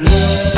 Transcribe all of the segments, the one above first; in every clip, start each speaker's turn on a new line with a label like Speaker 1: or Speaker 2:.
Speaker 1: Le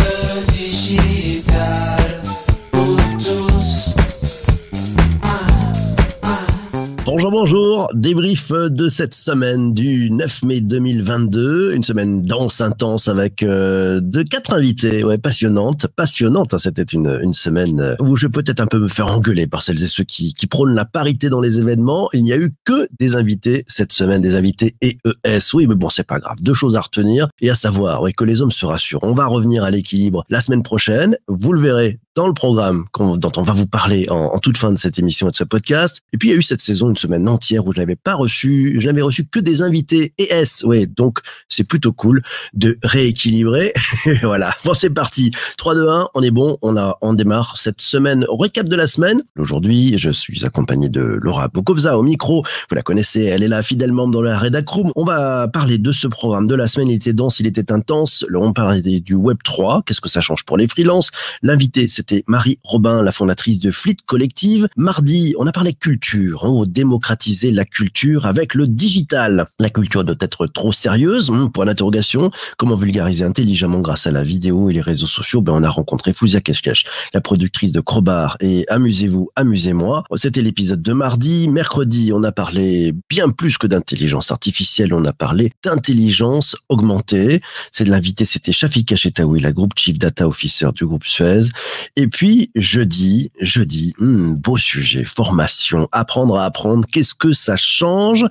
Speaker 2: Bonjour. Débrief de cette semaine du 9 mai 2022. Une semaine dense, intense avec euh, de quatre invités. Ouais, passionnante, passionnante. hein. C'était une, une semaine euh, où je vais peut-être un peu me faire engueuler par celles et ceux qui, qui prônent la parité dans les événements. Il n'y a eu que des invités cette semaine, des invités EES. Oui, mais bon, c'est pas grave. Deux choses à retenir et à savoir, oui, que les hommes se rassurent. On va revenir à l'équilibre la semaine prochaine. Vous le verrez dans le programme dont on va vous parler en, toute fin de cette émission et de ce podcast. Et puis il y a eu cette saison une semaine entière où je n'avais pas reçu, je n'avais reçu que des invités ES. Oui, donc c'est plutôt cool de rééquilibrer. voilà. Bon, c'est parti. 3 2 1, on est bon, on a on démarre cette semaine récap de la semaine. Aujourd'hui, je suis accompagné de Laura Bokovza au micro. Vous la connaissez, elle est là fidèlement dans la Redacroom. On va parler de ce programme de la semaine, il était dense, il était intense. On parlait du web 3, qu'est-ce que ça change pour les freelances? L'invité, c'était Marie Robin, la fondatrice de Fleet Collective. Mardi, on a parlé culture, hein, on démocratiser la culture avec le digital. La culture doit être trop sérieuse, hum, point d'interrogation. Comment vulgariser intelligemment grâce à la vidéo et les réseaux sociaux? Ben, On a rencontré Fouzia Keshkesh, la productrice de Crobar et Amusez-vous, amusez-moi. C'était l'épisode de mardi. Mercredi, on a parlé bien plus que d'intelligence artificielle, on a parlé d'intelligence augmentée. C'est de l'invité, c'était Shafika Chetaoui, la groupe Chief Data Officer du groupe Suez. Et puis, jeudi, jeudi, hmm, beau sujet, formation, apprendre à apprendre, qu'est-ce que ça change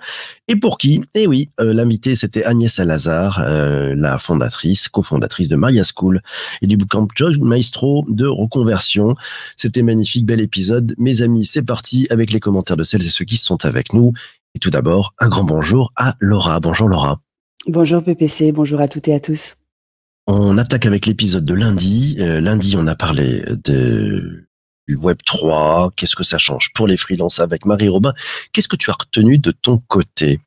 Speaker 2: et pour qui? Eh oui, euh, l'invité, c'était Agnès Salazar, euh, la fondatrice, cofondatrice de Maria School et du bootcamp John Maestro de reconversion. C'était magnifique, bel épisode. Mes amis, c'est parti avec les commentaires de celles et ceux qui sont avec nous. Et tout d'abord, un grand bonjour à Laura. Bonjour Laura.
Speaker 3: Bonjour PPC, bonjour à toutes et à tous.
Speaker 2: On attaque avec l'épisode de lundi. Euh, lundi, on a parlé de du Web 3. Qu'est-ce que ça change pour les freelances avec Marie Robin Qu'est-ce que tu as retenu de ton côté?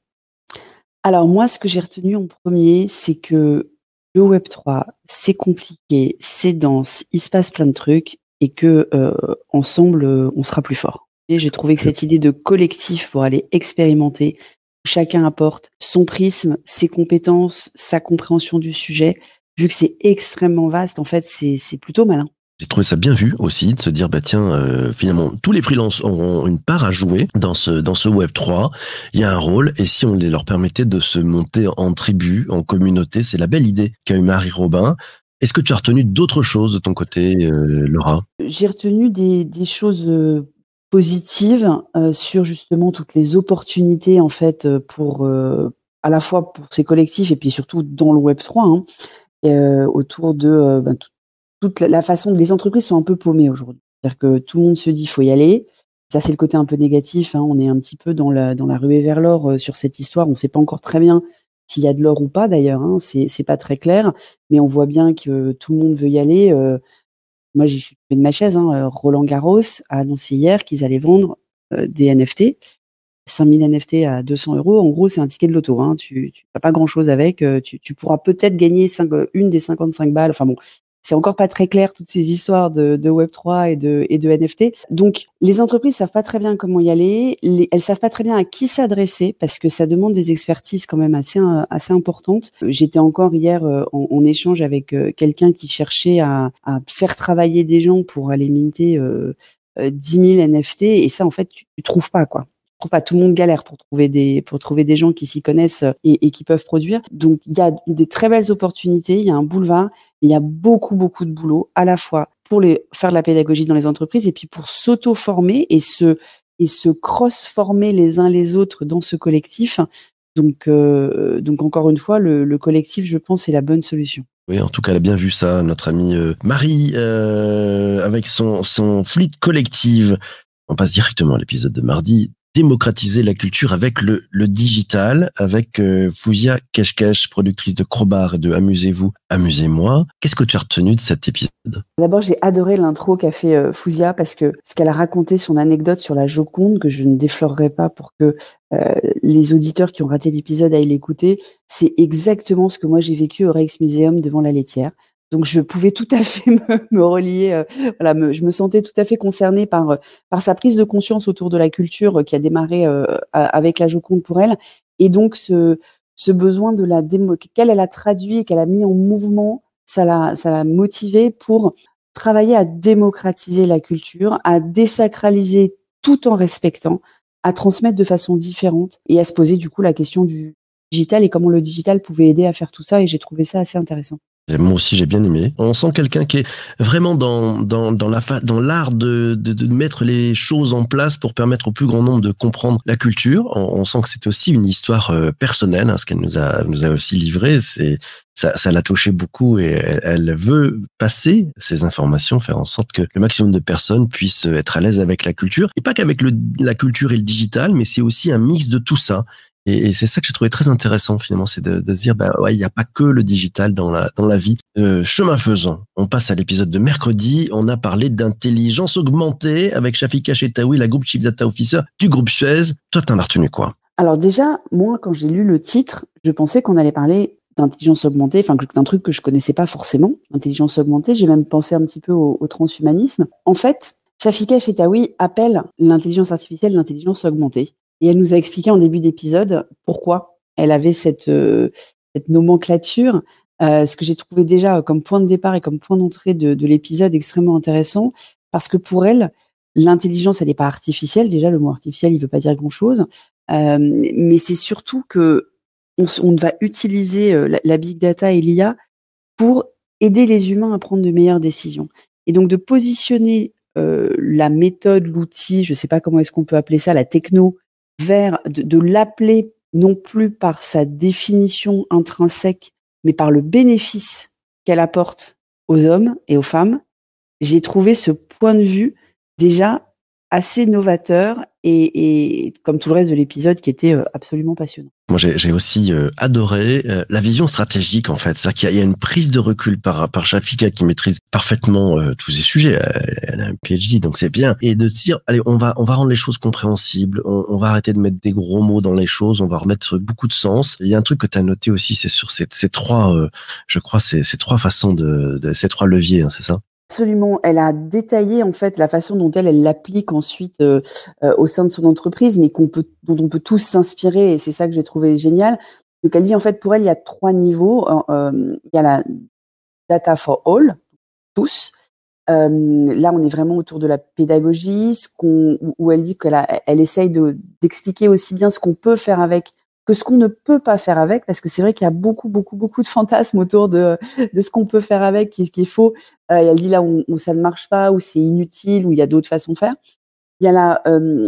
Speaker 3: Alors moi, ce que j'ai retenu en premier, c'est que le Web 3, c'est compliqué, c'est dense, il se passe plein de trucs et que euh, ensemble, euh, on sera plus fort. Et j'ai trouvé que cette idée de collectif pour aller expérimenter, chacun apporte son prisme, ses compétences, sa compréhension du sujet, vu que c'est extrêmement vaste, en fait, c'est plutôt malin.
Speaker 2: J'ai trouvé ça bien vu aussi de se dire bah tiens euh, finalement tous les freelances auront une part à jouer dans ce dans ce Web 3. Il y a un rôle et si on les leur permettait de se monter en tribu, en communauté, c'est la belle idée qu'a eu Marie Robin. Est-ce que tu as retenu d'autres choses de ton côté, euh, Laura?
Speaker 3: J'ai retenu des, des choses euh, positives sur justement toutes les opportunités en fait pour à la fois pour ces collectifs et puis surtout dans le Web 3 hein, euh, autour de euh, ben, tout- toute la, façon dont les entreprises sont un peu paumées aujourd'hui. C'est-à-dire que tout le monde se dit faut y aller. Ça c'est le côté un peu négatif. hein. On est un petit peu dans la dans la ruée vers l'or euh, sur cette histoire. On ne sait pas encore très bien s'il y a de l'or ou pas d'ailleurs. Hein. C'est c'est pas très clair, mais on voit bien que tout le monde veut y aller. moi, j'y suis de ma chaise. Hein. Roland Garros a annoncé hier qu'ils allaient vendre des NFT. 5000 NFT à 200 euros. En gros, c'est un ticket de loto. Hein. Tu n'as pas grand-chose avec. Euh, Tu, tu pourras peut-être gagner euh, une des 55 balles. Enfin bon, c'est encore pas très clair toutes ces histoires de, de Web3 et de, et de NFT. Donc, les entreprises savent pas très bien comment y aller. Les, elles savent pas très bien à qui s'adresser parce que ça demande des expertises quand même assez, euh, assez importantes. J'étais encore hier en, échange avec quelqu'un qui cherchait à, à faire travailler des gens pour aller minter euh, euh, 10 000 NFT et ça, en fait, tu, tu trouves pas, quoi. Pas. Tout le monde galère pour trouver des, pour trouver des gens qui s'y connaissent euh, et, qui peuvent produire. Donc, il y a des très belles opportunités, il y a un boulevard, il y a beaucoup, beaucoup de boulot à la fois pour faire de la pédagogie dans les entreprises et puis pour s'auto-former et se, et se cross-former les uns les autres dans ce collectif. Donc, euh, donc encore une fois, le, le collectif, je pense, est la bonne solution.
Speaker 2: Oui, en tout cas, elle a bien vu ça, notre amie euh, Marie, avec son, son fleet collective. On passe directement à l'épisode de mardi. Démocratiser la culture avec le, digital, avec euh, Fouzia Keshkesh, productrice de Crobar et de Amusez-vous, Amusez-moi. Qu'est-ce que tu as retenu de cet épisode?
Speaker 3: D'abord, j'ai adoré l'intro qu'a fait euh, parce que ce qu'elle a raconté, son anecdote sur la Joconde, que je ne déflorerai pas pour que euh, les auditeurs qui ont raté l'épisode aillent l'écouter, c'est exactement ce que moi j'ai vécu au Rijksmuseum devant la laitière. Donc je pouvais tout à fait me, relier, euh, voilà, je me sentais tout à fait concernée par euh, par sa prise de conscience autour de la culture euh, qui a démarré avec la Joconde pour elle, et donc ce besoin de la qu'elle elle a traduit qu'elle a mis en mouvement ça l'a, ça l'a motivé pour travailler à démocratiser la culture, à désacraliser tout en respectant, à transmettre de façon différente et à se poser du coup la question du digital et comment le digital pouvait aider à faire tout ça. Et j'ai trouvé ça assez intéressant.
Speaker 2: Moi aussi, j'ai bien aimé. On sent quelqu'un qui est vraiment dans, dans, dans la dans l'art de, de, de, mettre les choses en place pour permettre au plus grand nombre de comprendre la culture. On, on sent que c'est aussi une histoire euh, personnelle, hein, ce qu'elle nous a, nous a aussi livré. C'est ça, ça l'a touché beaucoup et elle, elle, veut passer ces informations, faire en sorte que le maximum de personnes puissent être à l'aise avec la culture et pas qu'avec la culture et le digital, mais c'est aussi un mix de tout ça. Et, et c'est ça que j'ai trouvé très intéressant finalement, c'est de, de, se dire, bah ouais, il n'y a pas que le digital dans la dans la vie. Euh, chemin faisant, on passe à l'épisode de mercredi. On a parlé d'intelligence augmentée avec Shafika Chetaoui, la groupe Chief Data Officer du groupe Suez. Toi, t'en as retenu quoi?
Speaker 3: Alors déjà, moi, quand j'ai lu le titre, je pensais qu'on allait parler d'intelligence augmentée, enfin d'un truc que je connaissais pas forcément, intelligence augmentée. J'ai même pensé un petit peu au, au transhumanisme. En fait, Shafika Chetaoui appelle l'intelligence artificielle l'intelligence augmentée. Et elle nous a expliqué en début d'épisode pourquoi elle avait cette, euh, nomenclature, euh, ce que j'ai trouvé déjà comme point de départ et comme point d'entrée de, de l'épisode extrêmement intéressant, parce que pour elle, l'intelligence, elle n'est pas artificielle. Déjà, le mot artificiel, il veut pas dire grand-chose. Euh, mais c'est surtout que on, va utiliser la, big data et l'IA pour aider les humains à prendre de meilleures décisions. Et donc de positionner la méthode, l'outil, je ne sais pas comment est-ce qu'on peut appeler ça, la techno, vers de, l'appeler non plus par sa définition intrinsèque, mais par le bénéfice qu'elle apporte aux hommes et aux femmes, j'ai trouvé ce point de vue déjà assez novateur et, et, comme tout le reste de l'épisode qui était euh, absolument passionnant.
Speaker 2: Moi, j'ai aussi euh, adoré euh, la vision stratégique en fait, c'est-à-dire qu'il y, a une prise de recul par par Shafika qui maîtrise parfaitement tous ces sujets. Elle a un PhD, donc c'est bien. Et de se dire, allez, on va on va rendre les choses compréhensibles, on, va arrêter de mettre des gros mots dans les choses, on va remettre beaucoup de sens. Il y a un truc que tu as noté aussi, c'est sur ces, ces trois, je crois, ces, ces trois façons de, de ces trois leviers, hein, c'est ça?
Speaker 3: Absolument. Elle a détaillé en fait la façon dont elle l'applique ensuite euh, euh, au sein de son entreprise, mais qu'on peut, dont on peut tous s'inspirer. Et c'est ça que j'ai trouvé génial. Donc elle dit en fait pour elle il y a trois niveaux. Euh, il y a la data for all, tous. là on est vraiment autour de la pédagogie, qu'on, où elle dit qu'elle elle essaye de d'expliquer aussi bien ce qu'on peut faire avec que ce qu'on ne peut pas faire avec, parce que c'est vrai qu'il y a beaucoup, beaucoup, beaucoup de fantasmes autour de, de ce qu'on peut faire avec, qu'il qu faut. Euh, elle dit là où, où, ça ne marche pas, où c'est inutile, où il y a d'autres façons de faire. Il y a la euh,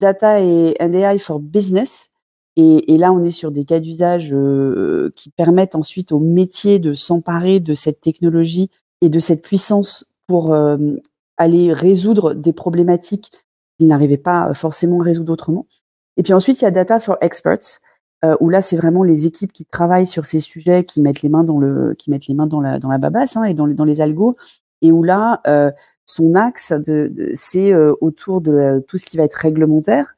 Speaker 3: data et AI for business. Et, et, là, on est sur des cas d'usage euh, qui permettent ensuite au métier de s'emparer de cette technologie et de cette puissance pour euh, aller résoudre des problématiques qu'ils n'arrivaient pas forcément à résoudre autrement. Et puis ensuite, il y a Data for Experts, euh, où là, c'est vraiment les équipes qui travaillent sur ces sujets, qui mettent les mains dans le, qui mettent les mains dans la, dans la babasse hein, et dans les, dans les algos, et où là, euh, son axe, de, de c'est euh, autour de tout ce qui va être réglementaire,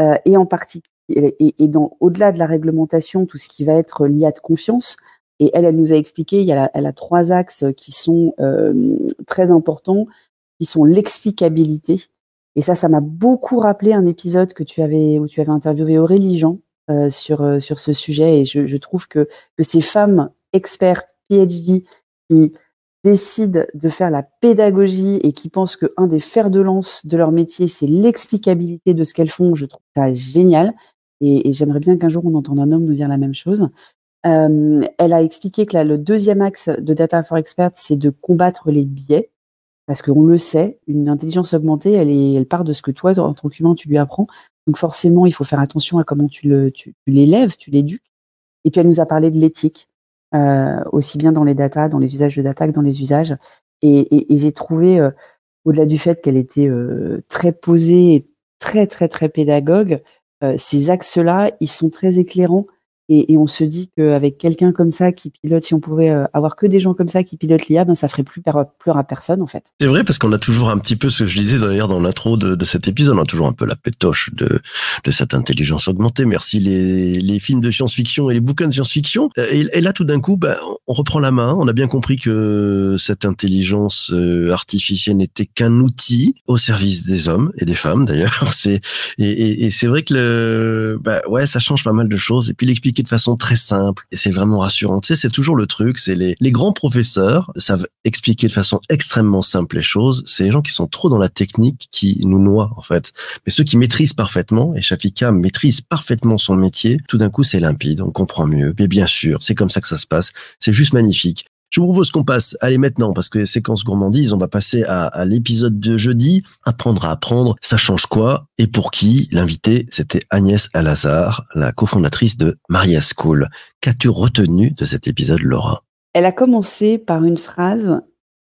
Speaker 3: euh, et en particulier, et, et dans au-delà de la réglementation, tout ce qui va être lié de confiance. Et elle, elle nous a expliqué, il y a la, elle a trois axes qui sont euh, très importants, qui sont l'explicabilité, et ça, ça m'a beaucoup rappelé un épisode que tu avais où tu avais interviewé Aurélie Jean euh, sur euh, sur ce sujet. Et je, je, trouve que que ces femmes expertes PhD qui décident de faire la pédagogie et qui pensent que un des fers de lance de leur métier, c'est l'explicabilité de ce qu'elles font. Je trouve ça génial. Et, et j'aimerais bien qu'un jour on entende un homme nous dire la même chose. Euh, elle a expliqué que là, le deuxième axe de Data for Experts, c'est de combattre les biais parce qu'on le sait, une intelligence augmentée, elle, est, elle part de ce que toi, en tant qu'humain, tu lui apprends. Donc forcément, il faut faire attention à comment tu le, tu, tu l'élèves, tu l'éduques. Et puis elle nous a parlé de l'éthique, euh, aussi bien dans les data, dans les usages de data que dans les usages. Et, et, et j'ai trouvé, euh, au-delà du fait qu'elle était euh, très posée et très très très pédagogue, euh, ces axes-là, ils sont très éclairants et, et, on se dit qu'avec quelqu'un comme ça qui pilote, si on pouvait euh, avoir que des gens comme ça qui pilotent l'IA, ben ça ferait plus peur à personne en fait.
Speaker 2: C'est vrai parce qu'on a toujours un petit peu ce que je disais d'ailleurs dans l'intro de, de, cet épisode, on a toujours un peu la pétoche de, de cette intelligence augmentée. Merci les, les films de science-fiction et les bouquins de science-fiction. Et, et, là tout d'un coup, ben, on reprend la main. On a bien compris que cette intelligence euh, artificielle n'était qu'un outil au service des hommes et des femmes d'ailleurs. C'est et, et c'est vrai que le, ben, ouais, ça change pas mal de choses. Et puis l'expliquer de façon très simple et c'est vraiment rassurant. Tu sais, c'est toujours le truc, c'est les, les grands professeurs savent expliquer de façon extrêmement simple les choses. C'est les gens qui sont trop dans la technique qui nous noient, en fait. Mais ceux qui maîtrisent parfaitement, et Shafika maîtrise parfaitement son métier, tout d'un coup, c'est limpide, on comprend mieux. Mais bien sûr, c'est comme ça que ça se passe. C'est juste magnifique. Je vous propose qu'on passe, allez maintenant, parce que séquence gourmandise, on va passer à, à l'épisode de jeudi. Apprendre à apprendre, ça change quoi Et pour qui L'invité, c'était Agnès Alazar, la cofondatrice de Maria School. Qu'as-tu retenu de cet épisode, Laura?
Speaker 3: Elle a commencé par une phrase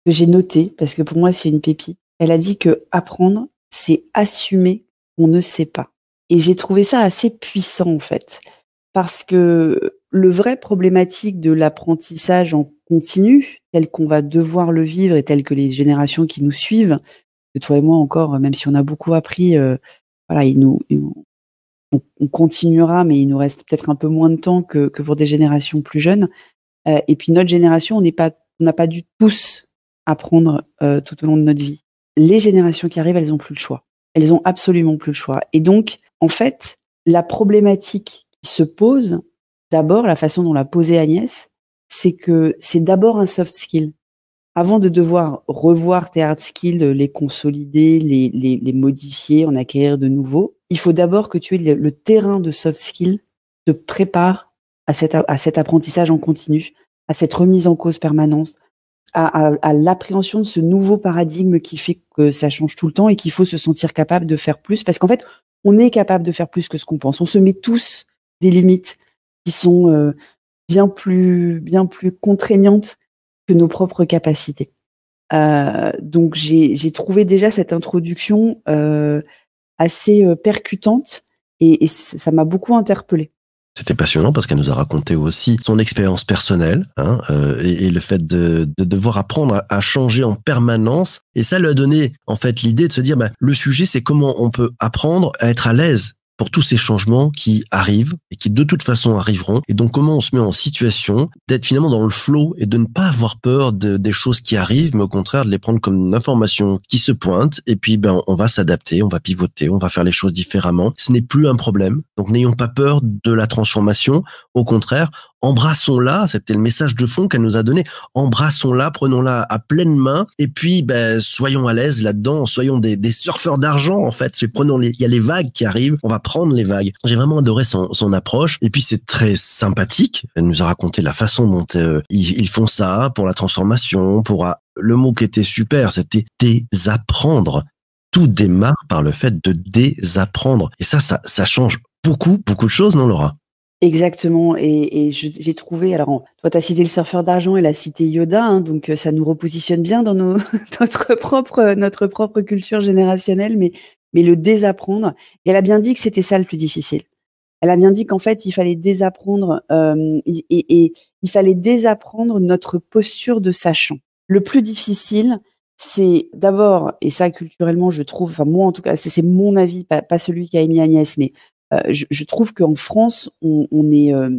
Speaker 3: que j'ai notée, parce que pour moi, c'est une pépite. Elle a dit que apprendre, c'est assumer qu'on ne sait pas. Et j'ai trouvé ça assez puissant, en fait. Parce que le vrai problématique de l'apprentissage en continu, tel qu'on va devoir le vivre et tel que les générations qui nous suivent, que toi et moi encore, même si on a beaucoup appris, euh, voilà, on, on, continuera, mais il nous reste peut-être un peu moins de temps que, pour des générations plus jeunes. Euh, et puis notre génération, on n'est pas, on n'a pas dû tous apprendre euh, tout au long de notre vie. Les générations qui arrivent, elles ont plus le choix. Elles ont absolument plus le choix. Et donc, en fait, la problématique qui se pose, d'abord, la façon dont l'a posée Agnès, c'est que c'est d'abord un soft skill. Avant de devoir revoir tes hard skills, les consolider, les, les, les modifier, en acquérir de nouveaux, il faut d'abord que tu aies le, terrain de soft skill te prépare à cet, à cet apprentissage en continu, à cette remise en cause permanente, à l'appréhension de ce nouveau paradigme qui fait que ça change tout le temps et qu'il faut se sentir capable de faire plus. Parce qu'en fait, on est capable de faire plus que ce qu'on pense. On se met tous des limites qui sont euh, bien plus, bien plus contraignantes que nos propres capacités. Euh, donc j'ai trouvé déjà cette introduction euh, assez percutante et, ça m'a beaucoup interpellée.
Speaker 2: C'était passionnant parce qu'elle nous a raconté aussi son expérience personnelle hein, et, le fait de, de, devoir apprendre à, à, changer en permanence. Et ça lui a donné en fait l'idée de se dire, bah, le sujet c'est comment on peut apprendre à être à l'aise pour tous ces changements qui arrivent et qui de toute façon arriveront. Et donc comment on se met en situation d'être finalement dans le flow et de ne pas avoir peur de, des choses qui arrivent, mais au contraire de les prendre comme une information qui se pointe. Et puis ben on va s'adapter, on va pivoter, on va faire les choses différemment. Ce n'est plus un problème. Donc n'ayons pas peur de la transformation. Au contraire, embrassons-la, c'était le message de fond qu'elle nous a donné, embrassons-la, prenons-la à pleine main, et puis ben, soyons à l'aise là-dedans, soyons des, des surfeurs d'argent en fait, prenons les, il y a les vagues qui arrivent, on va prendre les vagues. J'ai vraiment adoré son, son approche, et puis c'est très sympathique, elle nous a raconté la façon dont euh, ils, ils, font ça pour la transformation, pour... Le mot qui était super, c'était désapprendre. Tout démarre par le fait de désapprendre. Et ça, ça, ça change beaucoup, beaucoup de choses, non Laura?
Speaker 3: Exactement. Et, et j'ai trouvé, alors, toi, tu as cité le surfeur d'argent et la cité Yoda, hein, donc ça nous repositionne bien dans nos, notre, propre, notre propre culture générationnelle, mais, mais le désapprendre. Et elle a bien dit que c'était ça le plus difficile. Elle a bien dit qu'en fait, il fallait désapprendre, euh, et, et, il fallait désapprendre notre posture de sachant. Le plus difficile, c'est d'abord, et ça culturellement, je trouve, enfin moi en tout cas, c'est mon avis, pas, pas celui qu'a émis Agnès, mais euh, je, je, trouve qu'en France, on, on est, euh,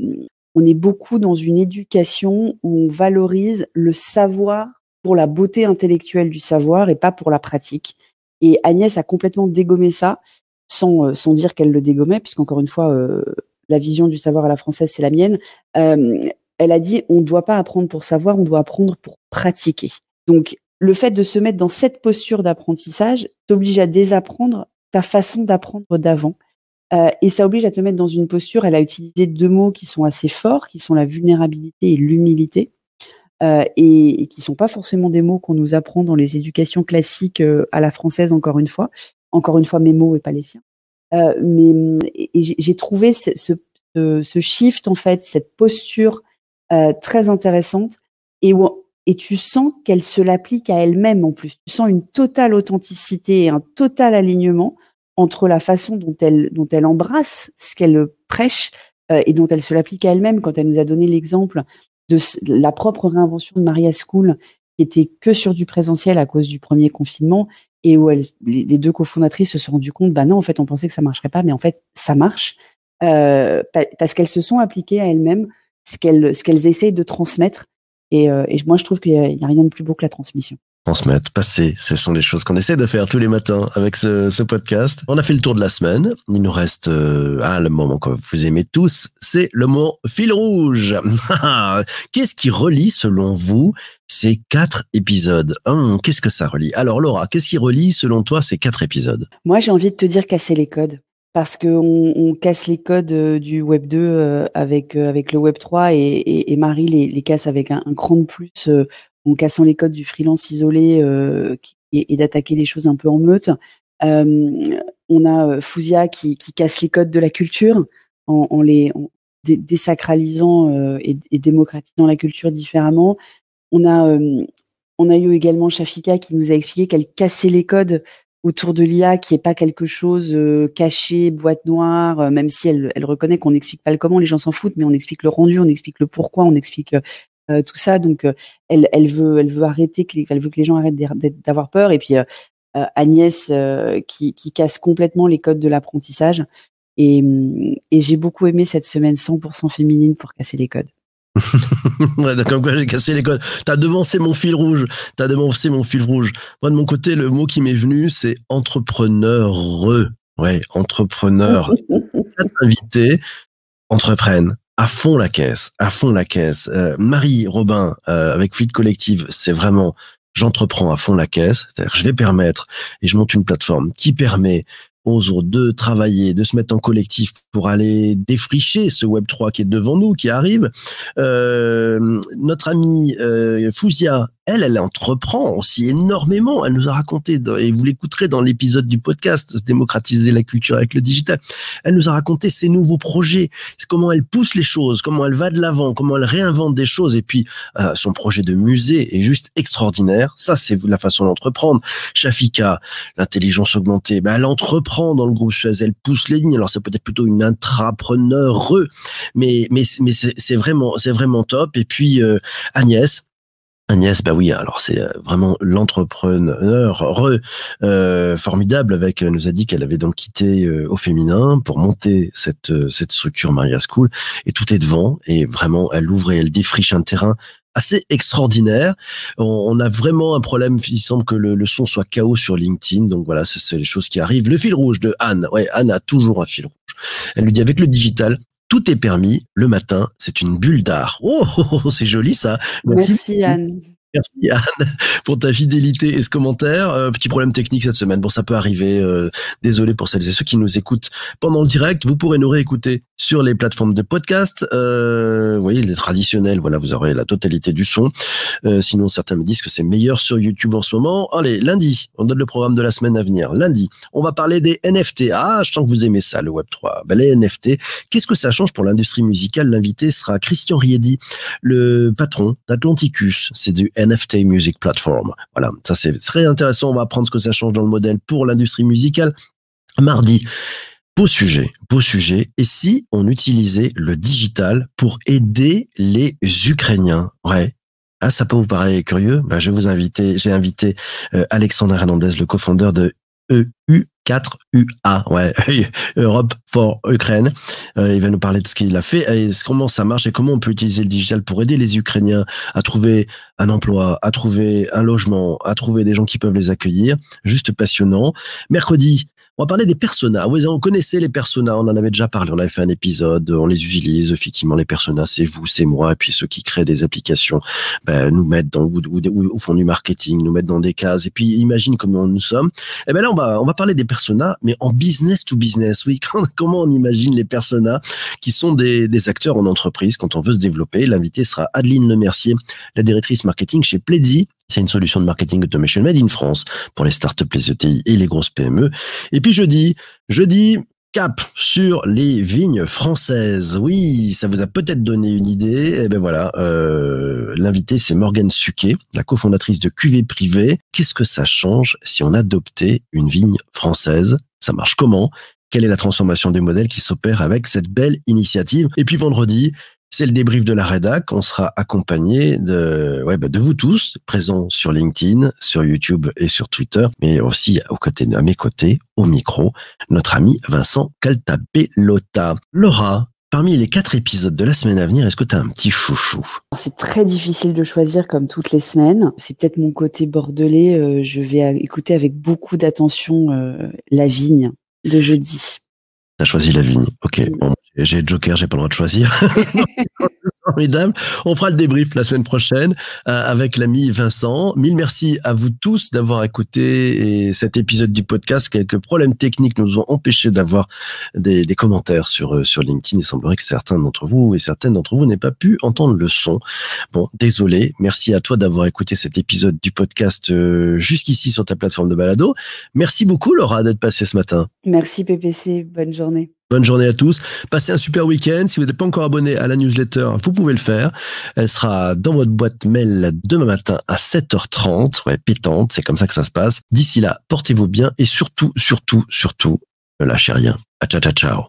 Speaker 3: on est beaucoup dans une éducation où on valorise le savoir pour la beauté intellectuelle du savoir et pas pour la pratique. Et Agnès a complètement dégommé ça, sans, euh, sans dire qu'elle le dégommait, puisqu'encore une fois, euh, la vision du savoir à la française, c'est la mienne. Euh, elle a dit, on ne doit pas apprendre pour savoir, on doit apprendre pour pratiquer. Donc, le fait de se mettre dans cette posture d'apprentissage t'oblige à désapprendre ta façon d'apprendre d'avant euh, et ça oblige à te mettre dans une posture. Elle a utilisé deux mots qui sont assez forts, qui sont la vulnérabilité et l'humilité, euh, et, et, qui sont pas forcément des mots qu'on nous apprend dans les éducations classiques euh, à la française. Encore une fois, encore une fois, mes mots et pas les siens. Mais j'ai trouvé ce, shift en fait, cette posture très intéressante, et tu sens qu'elle se l'applique à elle-même en plus. Tu sens une totale authenticité et un total alignement entre la façon dont elle, dont elle embrasse ce qu'elle prêche euh, et dont elle se l'applique à elle-même quand elle nous a donné l'exemple de la propre réinvention de Maria School qui était que sur du présentiel à cause du premier confinement et où elle, les deux cofondatrices se sont rendues compte, bah non, en fait, on pensait que ça marcherait pas, mais en fait, ça marche euh, parce qu'elles se sont appliquées à elles-mêmes ce qu'elles qu'elles essayent de transmettre. Et, euh, et moi, je trouve qu'il n'y a, rien de plus beau que la transmission.
Speaker 2: Transmettre, passer. Ce sont les choses qu'on essaie de faire tous les matins avec ce, podcast. On a fait le tour de la semaine. Il nous reste euh, ah, le moment que vous aimez tous, c'est le mot fil rouge. Qu'est-ce qui relie, selon vous, ces quatre épisodes? Hum, Qu'est-ce que ça relie? Alors Laura, qu'est-ce qui relie, selon toi, ces quatre épisodes?
Speaker 3: Moi, j'ai envie de te dire casser les codes parce qu'on on casse les codes euh, du Web 2 euh, avec avec le Web 3 et, Marie les, les, casse avec un, un cran de plus en cassant les codes du freelance isolé et, et d'attaquer les choses un peu en meute. on a Fouzia qui, casse les codes de la culture en, les désacralisant et, démocratisant la culture différemment. On a eu également Shafika qui nous a expliqué qu'elle cassait les codes autour de l'IA qui est pas quelque chose euh, caché, boîte noire, euh, même si elle, reconnaît qu'on n'explique pas le comment, les gens s'en foutent, mais on explique le rendu, on explique le pourquoi, on explique euh, tout ça. Donc elle, elle veut, elle veut arrêter, que les, elle veut que les gens arrêtent d'avoir peur. Et puis Agnès qui, qui casse complètement les codes de l'apprentissage. Et, et j'ai beaucoup aimé cette semaine 100% féminine pour casser les codes.
Speaker 2: comme quoi j'ai cassé les codes. T'as devancé mon fil rouge. T'as devancé mon fil rouge. Moi, de mon côté, le mot qui m'est venu, c'est entrepreneur. Ouais, entrepreneur. Quatre invités entreprennent à fond la caisse, à fond la caisse. Euh, Marie Robin, euh, avec Fluide Collective, c'est vraiment j'entreprends à fond la caisse. C'est-à-dire, je vais permettre et je monte une plateforme qui permet aux autres de travailler, de se mettre en collectif pour aller défricher ce Web 3 qui est devant nous, qui arrive. Euh, notre amie euh, Fouzia, elle, elle entreprend aussi énormément. Elle nous a raconté, et vous l'écouterez dans l'épisode du podcast, démocratiser la culture avec le digital. Elle nous a raconté ses nouveaux projets, comment elle pousse les choses, comment elle va de l'avant, comment elle réinvente des choses. Et puis, euh, son projet de musée est juste extraordinaire. Ça, c'est la façon d'entreprendre. Shafika, l'intelligence augmentée, ben, elle entreprend dans le groupe Suez, elle pousse les lignes. Alors, c'est peut-être plutôt une intrapreneur, mais, mais, mais c'est vraiment, vraiment top. Et puis, euh, Agnès, Agnès, bah oui, alors c'est euh, vraiment l'entrepreneur euh, formidable avec euh, nous a dit qu'elle avait donc quitté au féminin pour monter cette cette structure Maria School et tout est devant et vraiment elle ouvre et elle défriche un terrain assez extraordinaire. On, a vraiment un problème. Il semble que le, le son soit chaos sur LinkedIn. Donc voilà, c'est les choses qui arrivent. Le fil rouge de Anne. Ouais, Anne a toujours un fil rouge. Elle lui dit avec le digital, tout est permis. Le matin, c'est une bulle d'art. Oh, oh, oh, oh c'est joli ça.
Speaker 3: Merci, Merci Anne.
Speaker 2: Merci Anne pour ta fidélité et ce commentaire. Euh, petit problème technique cette semaine. Bon, ça peut arriver. Euh, désolé pour celles et ceux qui nous écoutent pendant le direct. Vous pourrez nous réécouter sur les plateformes de podcast. Euh, vous voyez, les traditionnels, voilà, vous aurez la totalité du son. Euh, sinon, certains me disent que c'est meilleur sur YouTube en ce moment. Allez, lundi, on donne le programme de la semaine à venir. Lundi, on va parler des NFT. Ah, je sens que vous aimez ça, le Web3. Ben, les NFT, qu'est-ce que ça change pour l'industrie musicale? L'invité sera Christian Riedi, le patron d'Atlanticus. C'est du NFT Music Platform. Voilà, ça c'est très intéressant. On va apprendre ce que ça change dans le modèle pour l'industrie musicale. Mardi, beau sujet, beau sujet. Et si on utilisait le digital pour aider les Ukrainiens? Ouais, ah, ça peut vous paraître curieux bah, Je vais vous inviter, j'ai invité euh, Alexandre Hernandez, le cofondeur de EU4UA, ouais, Europe for Ukraine. Euh, il va nous parler de ce qu'il a fait comment ça marche et comment on peut utiliser le digital pour aider les Ukrainiens à trouver un emploi, à trouver un logement, à trouver des gens qui peuvent les accueillir. Juste passionnant. Mercredi, on va parler des personas. Oui, on connaissait les personas, on en avait déjà parlé, on avait fait un épisode, on les utilise, effectivement, les personas, c'est vous, c'est moi, et puis ceux qui créent des applications, ben, nous mettent dans, ou, ou, font du marketing, nous mettent dans des cases, et puis imagine comment nous sommes. Et eh ben là, on va, on va parler des personas, mais en business to business, oui, comment on imagine les personas qui sont des, des acteurs en entreprise quand on veut se développer? L'invité sera Adeline Lemercier, la directrice marketing chez Pledzi, c'est une solution de marketing automation made in France pour les startups, les ETI et les grosses PME. Et puis jeudi, jeudi, cap sur les vignes françaises. Oui, ça vous a peut-être donné une idée. Eh ben voilà, euh, l'invité c'est Morgane Suquet, la cofondatrice de QV Privé. Qu'est-ce que ça change si on adoptait une vigne française? Ça marche comment? Quelle est la transformation du modèle qui s'opère avec cette belle initiative? Et puis vendredi, c'est le débrief de la rédac. On sera accompagné de, ouais, bah de vous tous, présents sur LinkedIn, sur YouTube et sur Twitter, mais aussi à mes côtés, au micro, notre ami Vincent Caltabellota. Laura, parmi les quatre épisodes de la semaine à venir, est-ce que tu as un petit chouchou?
Speaker 3: C'est très difficile de choisir comme toutes les semaines. C'est peut-être mon côté bordelais. euh, je vais écouter avec beaucoup d'attention euh, La Vigne de jeudi.
Speaker 2: T'as choisi la vigne. Ok, bon, j'ai le Joker, j'ai pas le droit de choisir. Formidable. On fera le débrief la semaine prochaine euh, avec l'ami Vincent. Mille merci à vous tous d'avoir écouté et cet épisode du podcast. Quelques problèmes techniques nous ont empêché d'avoir des, des commentaires sur euh, sur LinkedIn. Il semblerait que certains d'entre vous et certaines d'entre vous n'aient pas pu entendre le son. Bon, désolé. Merci à toi d'avoir écouté cet épisode du podcast euh, jusqu'ici sur ta plateforme de balado. Merci beaucoup Laura d'être passée ce matin.
Speaker 3: Merci PPC. Bonne journée.
Speaker 2: Bonne journée à tous. Passez un super week-end. Si vous n'êtes pas encore abonné à la newsletter, vous pouvez le faire. Elle sera dans votre boîte mail demain matin à 7h30. Ouais, pétante. C'est comme ça que ça se passe. D'ici là, portez-vous bien et surtout, surtout, surtout, ne lâchez rien. À ciao, ciao, ciao.